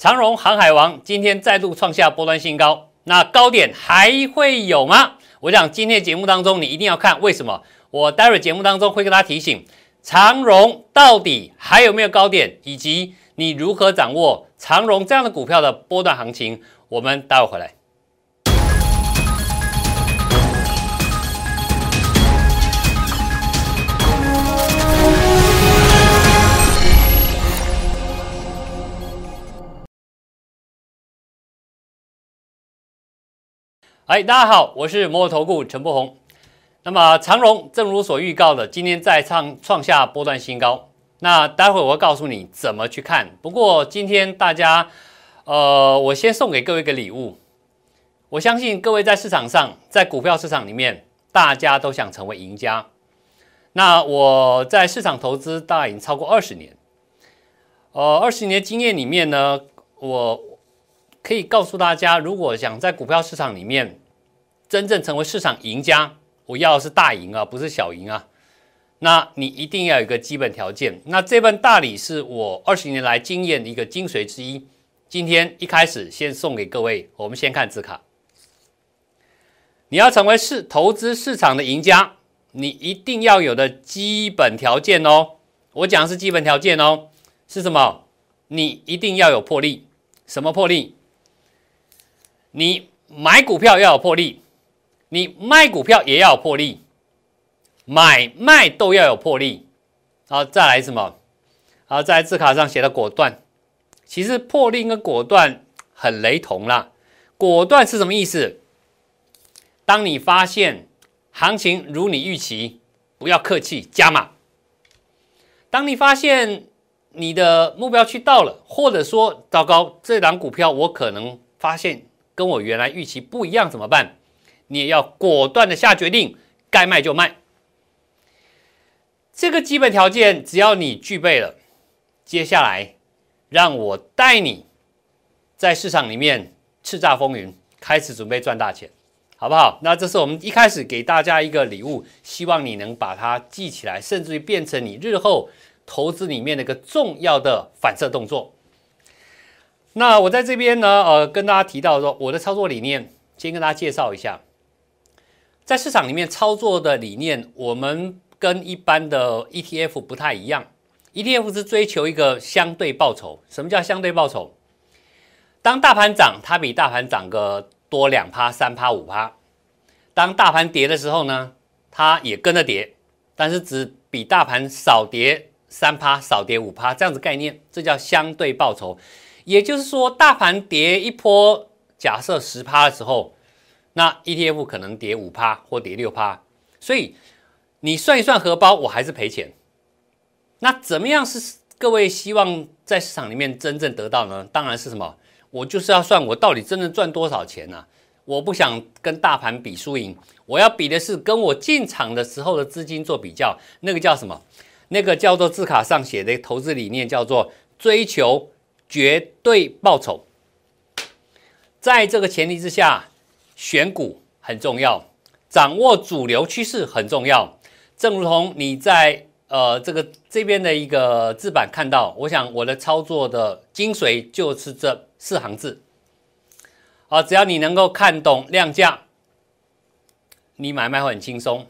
长荣航海王今天再度创下波段新高，那高点还会有吗？我想今天节目当中你一定要看，为什么？我待会节目当中会跟大家提醒，长荣到底还有没有高点，以及你如何掌握长荣这样的股票的波段行情。我们待会回来。哎，大家好，我是摩尔投顾陈柏宏。那么长荣正如所预告的，今天再创创下波段新高。那待会我会告诉你怎么去看。不过今天大家，呃，我先送给各位一个礼物。我相信各位在市场上，在股票市场里面，大家都想成为赢家。那我在市场投资大概已经超过二十年，呃，二十年经验里面呢，我可以告诉大家，如果想在股票市场里面，真正成为市场赢家，我要的是大赢啊，不是小赢啊。那你一定要有一个基本条件。那这份大礼是我二十年来经验的一个精髓之一。今天一开始先送给各位，我们先看字卡。你要成为市投资市场的赢家，你一定要有的基本条件哦。我讲的是基本条件哦，是什么？你一定要有魄力。什么魄力？你买股票要有魄力。你卖股票也要有魄力，买卖都要有魄力。好，再来什么？好，在字卡上写的果断。其实魄力跟果断很雷同啦。果断是什么意思？当你发现行情如你预期，不要客气，加码。当你发现你的目标去到了，或者说糟糕，这档股票我可能发现跟我原来预期不一样，怎么办？你也要果断的下决定，该卖就卖。这个基本条件只要你具备了，接下来让我带你在市场里面叱咤风云，开始准备赚大钱，好不好？那这是我们一开始给大家一个礼物，希望你能把它记起来，甚至于变成你日后投资里面的一个重要的反射动作。那我在这边呢，呃，跟大家提到说，我的操作理念，先跟大家介绍一下。在市场里面操作的理念，我们跟一般的 ETF 不太一样。ETF 是追求一个相对报酬。什么叫相对报酬？当大盘涨，它比大盘涨个多两趴、三趴、五趴；当大盘跌的时候呢，它也跟着跌，但是只比大盘少跌三趴、少跌五趴，这样子概念，这叫相对报酬。也就是说，大盘跌一波，假设十趴的时候。那 ETF 可能跌五趴或跌六趴，所以你算一算荷包，我还是赔钱。那怎么样是各位希望在市场里面真正得到呢？当然是什么？我就是要算我到底真正赚多少钱呢？我不想跟大盘比输赢，我要比的是跟我进场的时候的资金做比较。那个叫什么？那个叫做字卡上写的投资理念，叫做追求绝对报酬。在这个前提之下。选股很重要，掌握主流趋势很重要。正如同你在呃这个这边的一个字板看到，我想我的操作的精髓就是这四行字。好，只要你能够看懂量价，你买卖会很轻松。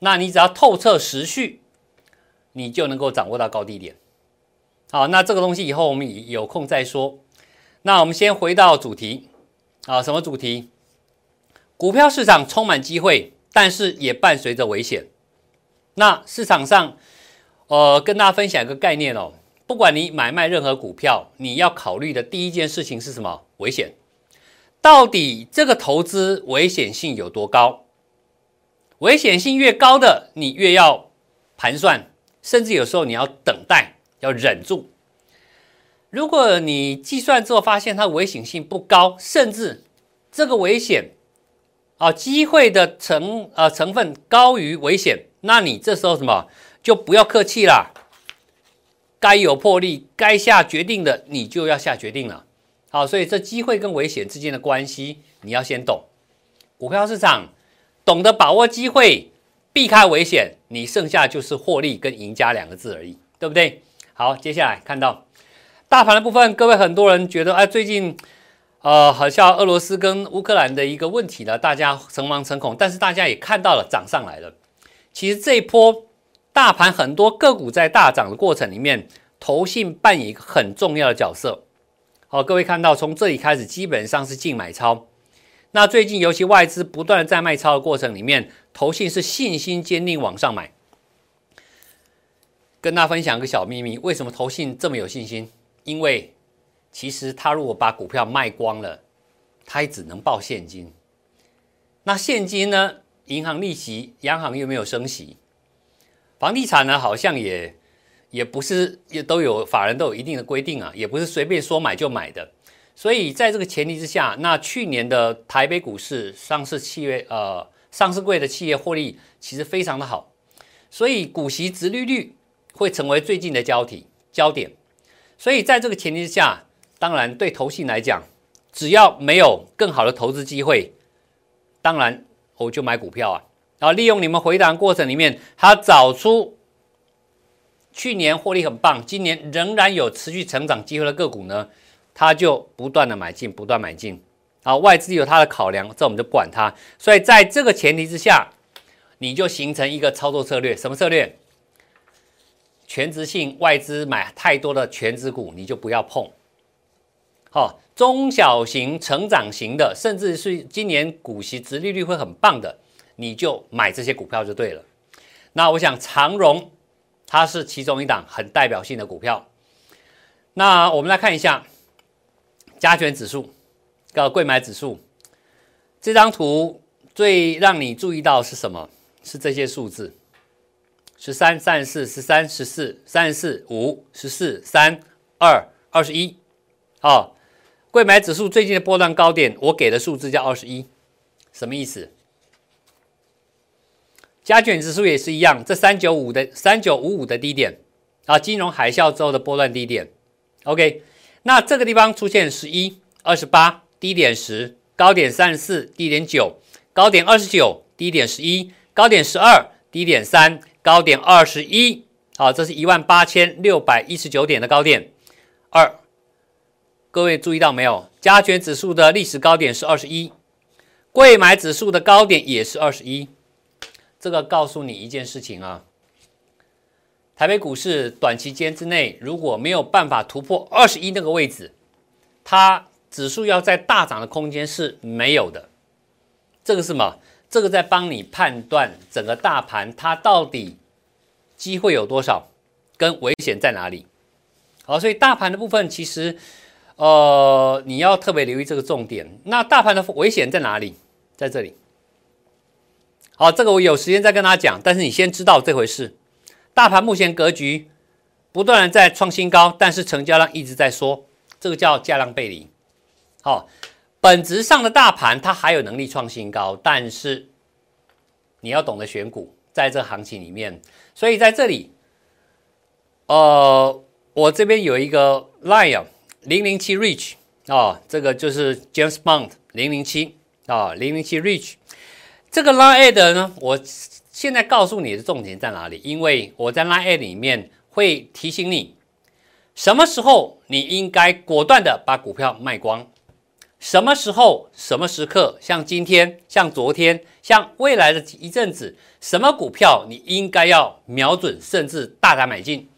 那你只要透彻时序，你就能够掌握到高低点。好，那这个东西以后我们有空再说。那我们先回到主题啊，什么主题？股票市场充满机会，但是也伴随着危险。那市场上，呃，跟大家分享一个概念哦。不管你买卖任何股票，你要考虑的第一件事情是什么？危险。到底这个投资危险性有多高？危险性越高的，你越要盘算，甚至有时候你要等待，要忍住。如果你计算之后发现它危险性不高，甚至这个危险。啊，机会的成呃成分高于危险，那你这时候什么就不要客气啦，该有魄力，该下决定的你就要下决定了。好，所以这机会跟危险之间的关系你要先懂。股票市场懂得把握机会，避开危险，你剩下就是获利跟赢家两个字而已，对不对？好，接下来看到。大盘的部分，各位很多人觉得，哎，最近，呃，好像俄罗斯跟乌克兰的一个问题呢，大家诚惶诚恐。但是大家也看到了，涨上来了。其实这一波大盘很多个股在大涨的过程里面，投信扮演一个很重要的角色。好，各位看到，从这里开始基本上是净买超。那最近尤其外资不断在卖超的过程里面，投信是信心坚定往上买。跟大家分享一个小秘密，为什么投信这么有信心？因为其实他如果把股票卖光了，他也只能报现金。那现金呢？银行利息，央行又没有升息，房地产呢，好像也也不是也都有法人都有一定的规定啊，也不是随便说买就买的。所以在这个前提之下，那去年的台北股市上市企业呃上市柜的企业获利其实非常的好，所以股息值利率。会成为最近的焦体焦点，所以在这个前提之下，当然对投信来讲，只要没有更好的投资机会，当然我就买股票啊，然后利用你们回答过程里面，他找出去年获利很棒，今年仍然有持续成长机会的个股呢，他就不断的买进，不断买进，啊，外资有他的考量，这我们就不管它。所以在这个前提之下，你就形成一个操作策略，什么策略？全职性外资买太多的全职股，你就不要碰。好，中小型成长型的，甚至是今年股息值利率会很棒的，你就买这些股票就对了。那我想长荣它是其中一档很代表性的股票。那我们来看一下加权指数、个贵买指数这张图，最让你注意到是什么？是这些数字。十三、三十四、十三、十四、三十四、五、十四、三、二、二十一。好，贵买指数最近的波段高点，我给的数字叫二十一，什么意思？加权指数也是一样，这三九五的三九五五的低点啊，金融海啸之后的波段低点。OK，那这个地方出现十一、二十八，低点十，高点三十四，低点九，高点二十九，低点十一，高点十二，低点三。高点二十一，好，这是一万八千六百一十九点的高点。二，各位注意到没有？加权指数的历史高点是二十一，贵买指数的高点也是二十一。这个告诉你一件事情啊，台北股市短期间之内如果没有办法突破二十一那个位置，它指数要在大涨的空间是没有的。这个是什么？这个在帮你判断整个大盘它到底机会有多少，跟危险在哪里。好，所以大盘的部分其实，呃，你要特别留意这个重点。那大盘的危险在哪里？在这里。好，这个我有时间再跟大家讲。但是你先知道这回事。大盘目前格局不断的在创新高，但是成交量一直在缩，这个叫价量背离。好。本质上的大盘它还有能力创新高，但是你要懂得选股，在这行情里面，所以在这里，呃，我这边有一个 line 零零七 reach 啊，这个就是 James Bond 零零七啊，零零七 reach 这个 line ad 呢，我现在告诉你的重点在哪里？因为我在 line ad 里面会提醒你，什么时候你应该果断的把股票卖光。什么时候、什么时刻，像今天、像昨天、像未来的一阵子，什么股票你应该要瞄准，甚至大胆买进？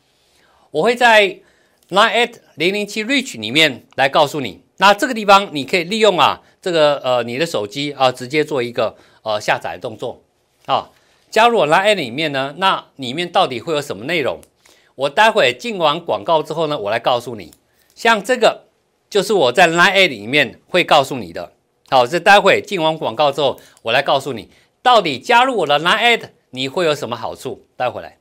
我会在 line at 零零七 reach 里面来告诉你。那这个地方你可以利用啊，这个呃你的手机啊，直接做一个呃下载动作啊。加入我 line 里面呢，那里面到底会有什么内容？我待会进完广告之后呢，我来告诉你。像这个。就是我在 Line 里面会告诉你的。好，这待会进完广告之后，我来告诉你，到底加入我的 Line 你会有什么好处？待会来。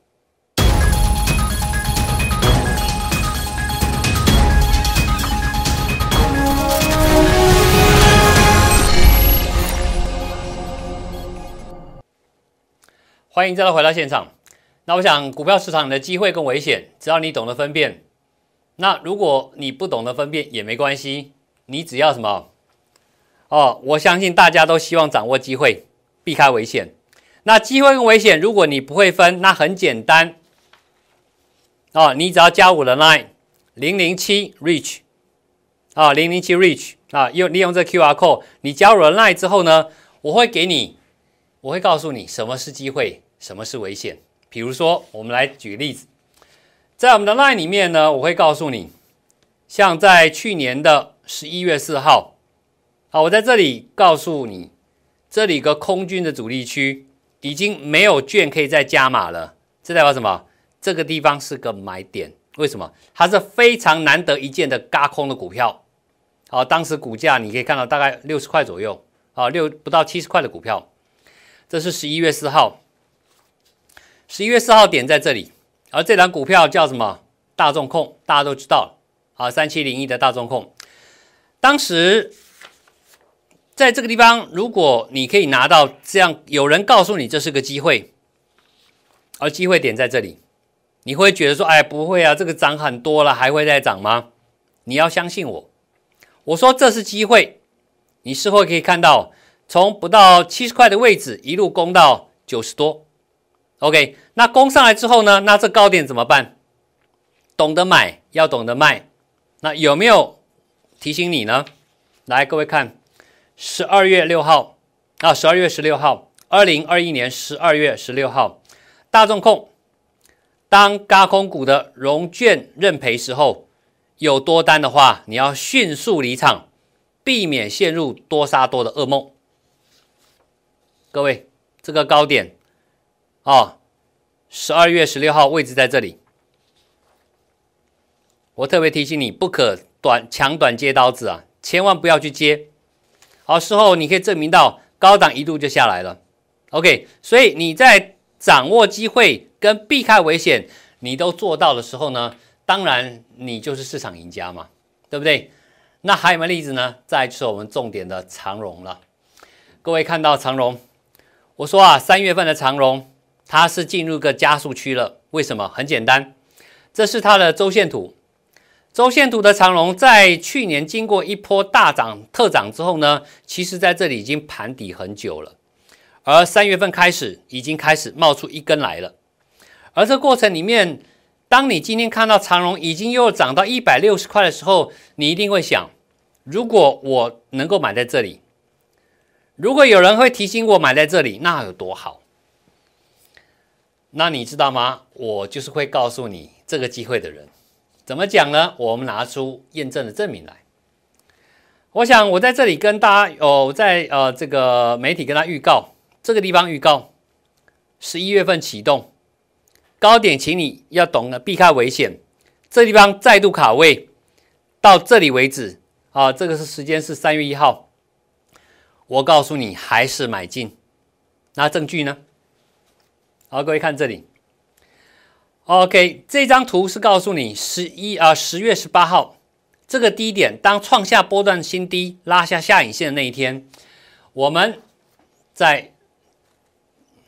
欢迎再度回到现场。那我想，股票市场的机会跟危险，只要你懂得分辨。那如果你不懂得分辨也没关系，你只要什么？哦，我相信大家都希望掌握机会，避开危险。那机会跟危险，如果你不会分，那很简单。哦，你只要加我的 line，零零七 reach 啊，零零七 reach 啊，用利用这 Q R code，你加入了 Line 之后呢，我会给你，我会告诉你什么是机会，什么是危险。比如说，我们来举例子，在我们的 Line 里面呢，我会告诉你，像在去年的十一月四号，好，我在这里告诉你，这里个空军的主力区已经没有券可以再加码了，这代表什么？这个地方是个买点。为什么？它是非常难得一见的嘎空的股票。好，当时股价你可以看到大概六十块左右，啊，六不到七十块的股票。这是十一月四号，十一月四号点在这里，而这档股票叫什么？大众控，大家都知道，啊，三七零一的大众控。当时在这个地方，如果你可以拿到这样，有人告诉你这是个机会，而机会点在这里。你会觉得说，哎，不会啊，这个涨很多了，还会再涨吗？你要相信我，我说这是机会。你事后可以看到，从不到七十块的位置一路攻到九十多。OK，那攻上来之后呢？那这高点怎么办？懂得买，要懂得卖。那有没有提醒你呢？来，各位看，十二月六号啊，十二月十六号，二零二一年十二月十六号，大众控。当高空股的融券认赔时候，有多单的话，你要迅速离场，避免陷入多杀多的噩梦。各位，这个高点啊，十二月十六号位置在这里。我特别提醒你，不可短抢短接刀子啊，千万不要去接。好，事后你可以证明到高档一度就下来了。OK，所以你在掌握机会。跟避开危险，你都做到的时候呢，当然你就是市场赢家嘛，对不对？那还有没有例子呢？再就是我们重点的长荣了。各位看到长荣，我说啊，三月份的长荣它是进入个加速区了。为什么？很简单，这是它的周线图。周线图的长龙在去年经过一波大涨特涨之后呢，其实在这里已经盘底很久了，而三月份开始已经开始冒出一根来了。而这过程里面，当你今天看到长龙已经又涨到一百六十块的时候，你一定会想：如果我能够买在这里，如果有人会提醒我买在这里，那有多好？那你知道吗？我就是会告诉你这个机会的人。怎么讲呢？我们拿出验证的证明来。我想我在这里跟大家有在呃这个媒体跟他预告，这个地方预告十一月份启动。高点，请你要懂得避开危险。这地方再度卡位，到这里为止啊！这个是时间是三月一号。我告诉你，还是买进。那证据呢？好，各位看这里。OK，这张图是告诉你十一啊十月十八号这个低点，当创下波段新低、拉下下影线的那一天，我们在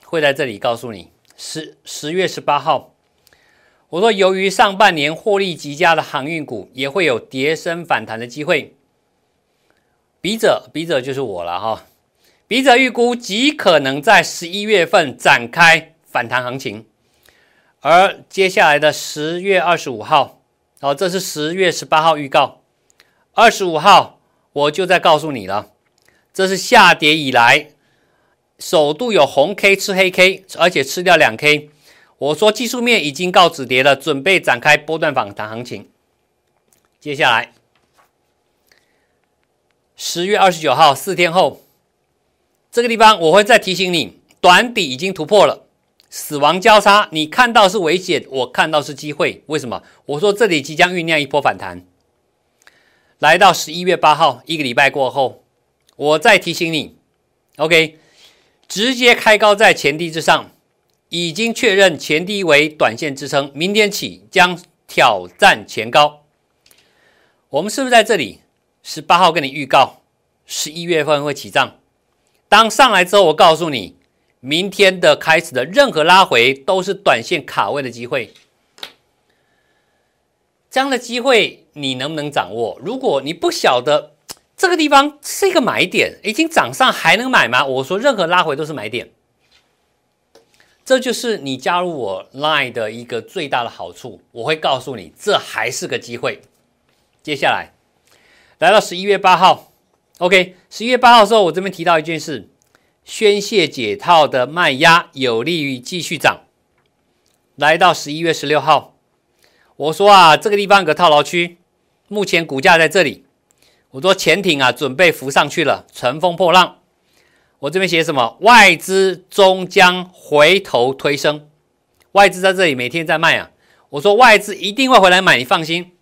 会在这里告诉你。十十月十八号，我说，由于上半年获利极佳的航运股也会有跌升反弹的机会。笔者，笔者就是我了哈。笔者预估极可能在十一月份展开反弹行情，而接下来的十月二十五号，哦，这是十月十八号预告，二十五号我就在告诉你了，这是下跌以来。首度有红 K 吃黑 K，而且吃掉两 K。我说技术面已经告止跌了，准备展开波段反弹行情。接下来十月二十九号四天后，这个地方我会再提醒你，短底已经突破了，死亡交叉，你看到是危险，我看到是机会。为什么？我说这里即将酝酿一波反弹。来到十一月八号，一个礼拜过后，我再提醒你，OK。直接开高在前低之上，已经确认前低为短线支撑，明天起将挑战前高。我们是不是在这里？十八号跟你预告，十一月份会起涨。当上来之后，我告诉你，明天的开始的任何拉回都是短线卡位的机会。这样的机会你能不能掌握？如果你不晓得。这个地方是一个买点，已经涨上还能买吗？我说任何拉回都是买点。这就是你加入我 Line 的一个最大的好处。我会告诉你，这还是个机会。接下来来到十一月八号，OK，十一月八号的时候，我这边提到一件事：宣泄解套的卖压有利于继续涨。来到十一月十六号，我说啊，这个地方有个套牢区，目前股价在这里。我说潜艇啊，准备浮上去了，乘风破浪。我这边写什么？外资终将回头推升，外资在这里每天在卖啊。我说外资一定会回来买，你放心。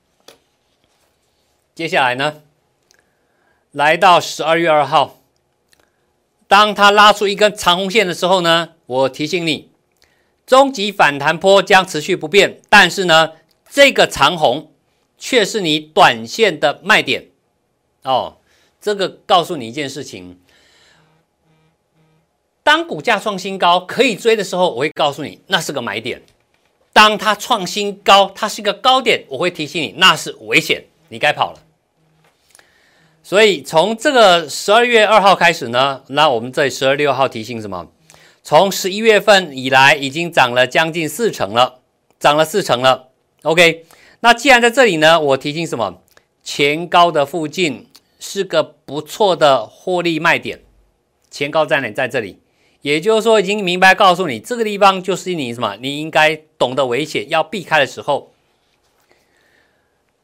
接下来呢，来到十二月二号，当它拉出一根长红线的时候呢，我提醒你。终极反弹波将持续不变，但是呢，这个长红却是你短线的卖点哦。这个告诉你一件事情：当股价创新高可以追的时候，我会告诉你那是个买点；当它创新高，它是一个高点，我会提醒你那是危险，你该跑了。所以从这个十二月二号开始呢，那我们在十二六号提醒什么？从十一月份以来，已经涨了将近四成了，涨了四成了。OK，那既然在这里呢，我提醒什么？前高的附近是个不错的获利卖点。前高在哪？在这里，也就是说，已经明白告诉你，这个地方就是你什么？你应该懂得危险，要避开的时候。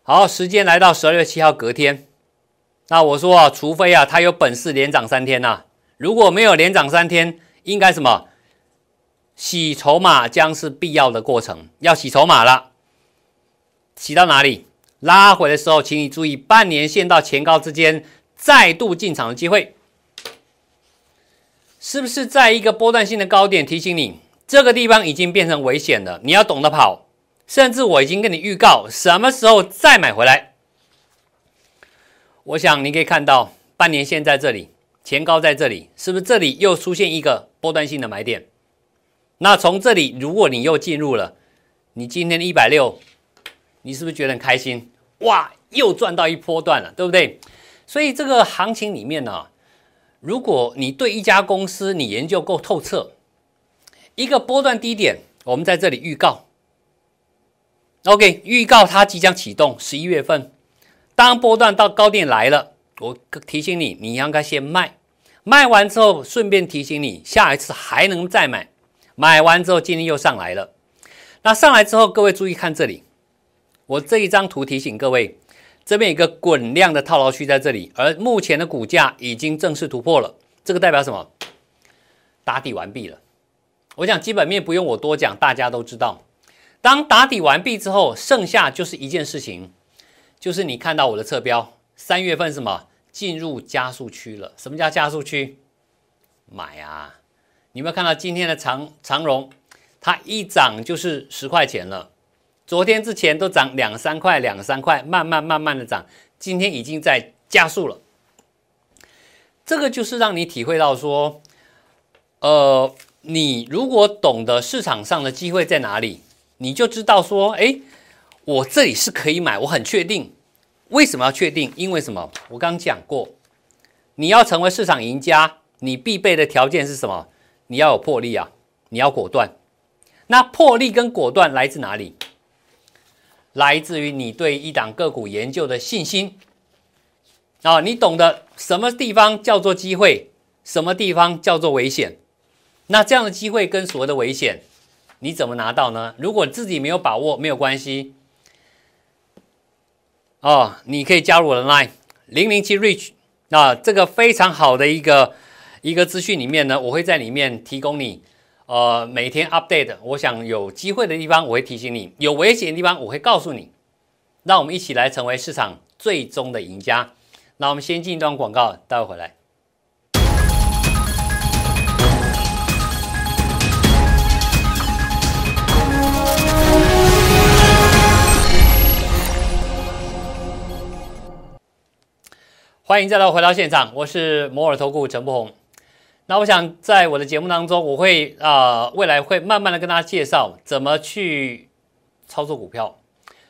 好，时间来到十二月七号隔天，那我说啊，除非啊，它有本事连涨三天呐，如果没有连涨三天。应该什么？洗筹码将是必要的过程，要洗筹码了。洗到哪里？拉回的时候，请你注意半年线到前高之间再度进场的机会，是不是在一个波段性的高点？提醒你，这个地方已经变成危险了，你要懂得跑。甚至我已经跟你预告，什么时候再买回来。我想你可以看到半年线在这里。前高在这里，是不是这里又出现一个波段性的买点？那从这里，如果你又进入了，你今天的一百六，你是不是觉得很开心？哇，又赚到一波段了，对不对？所以这个行情里面呢，如果你对一家公司你研究够透彻，一个波段低点，我们在这里预告，OK，预告它即将启动，十一月份，当波段到高点来了。我提醒你，你应该先卖，卖完之后顺便提醒你，下一次还能再买。买完之后，今天又上来了。那上来之后，各位注意看这里，我这一张图提醒各位，这边有一个滚量的套牢区在这里，而目前的股价已经正式突破了。这个代表什么？打底完毕了。我想基本面不用我多讲，大家都知道。当打底完毕之后，剩下就是一件事情，就是你看到我的侧标，三月份什么？进入加速区了。什么叫加速区？买啊！你有没有看到今天的长长荣？它一涨就是十块钱了。昨天之前都涨两三块，两三块，慢慢慢慢的涨。今天已经在加速了。这个就是让你体会到说，呃，你如果懂得市场上的机会在哪里，你就知道说，哎，我这里是可以买，我很确定。为什么要确定？因为什么？我刚讲过，你要成为市场赢家，你必备的条件是什么？你要有魄力啊！你要果断。那魄力跟果断来自哪里？来自于你对一档个股研究的信心啊！你懂得什么地方叫做机会，什么地方叫做危险？那这样的机会跟所谓的危险，你怎么拿到呢？如果自己没有把握，没有关系。哦，你可以加入我的 Line 零零七 rich 那这个非常好的一个一个资讯里面呢，我会在里面提供你，呃，每天 update。我想有机会的地方，我会提醒你；有危险的地方，我会告诉你。让我们一起来成为市场最终的赢家。那我们先进一段广告，待会回来。欢迎再度回到现场，我是摩尔投顾陈柏宏。那我想在我的节目当中，我会啊未来会慢慢的跟大家介绍怎么去操作股票，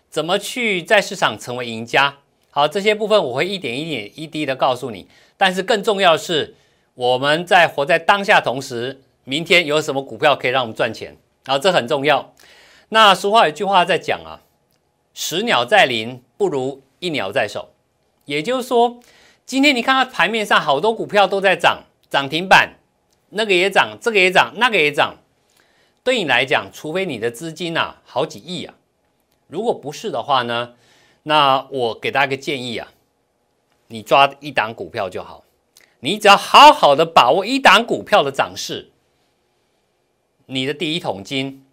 怎么去在市场成为赢家。好，这些部分我会一点一点一滴的告诉你。但是更重要的是，我们在活在当下同时，明天有什么股票可以让我们赚钱，然后这很重要。那俗话有句话在讲啊，十鸟在林不如一鸟在手，也就是说，今天你看到盘面上好多股票都在涨，涨停板，那个也涨，这个也涨，那个也涨。对你来讲，除非你的资金啊好几亿啊，如果不是的话呢，那我给大家个建议啊，你抓一档股票就好，你只要好好的把握一档股票的涨势，你的第一桶金，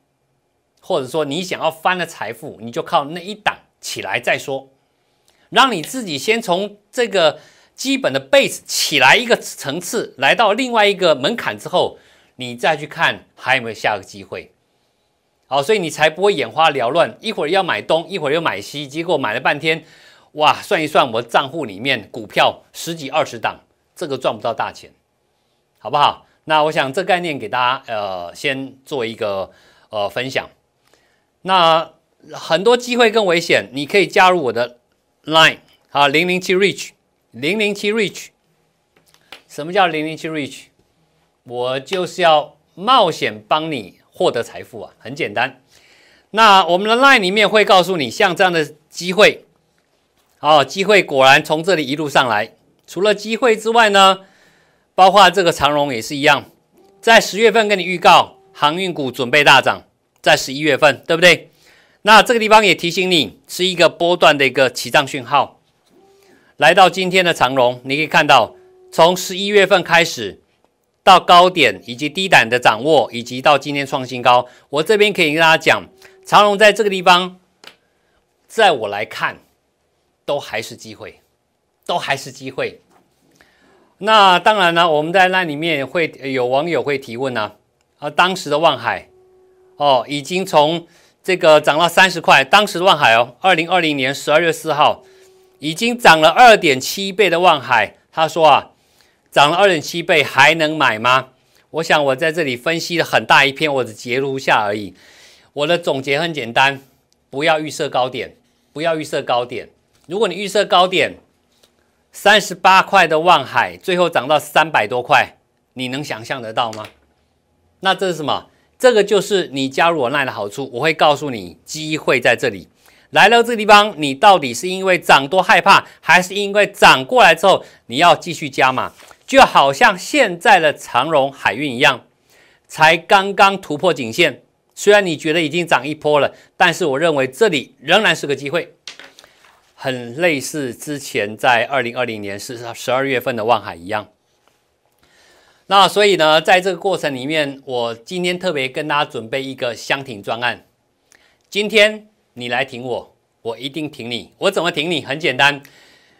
或者说你想要翻的财富，你就靠那一档起来再说，让你自己先从这个基本的 base 起来一个层次，来到另外一个门槛之后。你再去看还有没有下个机会，好，所以你才不会眼花缭乱，一会儿要买东，一会儿又买西，结果买了半天，哇，算一算我账户里面股票十几二十档，这个赚不到大钱，好不好？那我想这概念给大家呃先做一个呃分享。那很多机会更危险，你可以加入我的 Line 啊，零零七 Reach，零零七 Reach，什么叫零零七 Reach？我就是要冒险帮你获得财富啊，很简单。那我们的 line 里面会告诉你，像这样的机会，哦，机会果然从这里一路上来。除了机会之外呢，包括这个长荣也是一样，在十月份跟你预告航运股准备大涨，在十一月份，对不对？那这个地方也提醒你，是一个波段的一个起涨讯号。来到今天的长荣，你可以看到，从十一月份开始。到高点以及低档的掌握，以及到今天创新高，我这边可以跟大家讲，长龙在这个地方，在我来看，都还是机会，都还是机会。那当然呢，我们在那里面会有网友会提问呢，啊，当时的望海，哦，已经从这个涨到三十块，当时的望海哦，二零二零年十二月四号，已经涨了二点七倍的望海，他说啊。涨了二点七倍，还能买吗？我想我在这里分析了很大一篇，我只截录下而已。我的总结很简单：不要预设高点，不要预设高点。如果你预设高点，三十八块的望海，最后涨到三百多块，你能想象得到吗？那这是什么？这个就是你加入我奈的好处。我会告诉你，机会在这里。来到这个地方，你到底是因为涨多害怕，还是因为涨过来之后你要继续加码？就好像现在的长荣海运一样，才刚刚突破颈线。虽然你觉得已经涨一波了，但是我认为这里仍然是个机会，很类似之前在二零二零年十十二月份的望海一样。那所以呢，在这个过程里面，我今天特别跟大家准备一个箱庭专案。今天你来挺我，我一定挺你。我怎么挺你？很简单。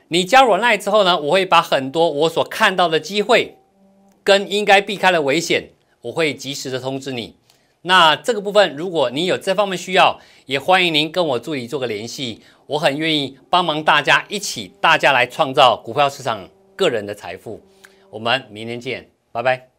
你加入奈之后呢，我会把很多我所看到的机会，跟应该避开的危险，我会及时的通知你。那这个部分，如果你有这方面需要，也欢迎您跟我助理做个联系，我很愿意帮忙大家一起，大家来创造股票市场个人的财富。我们明天见，拜拜。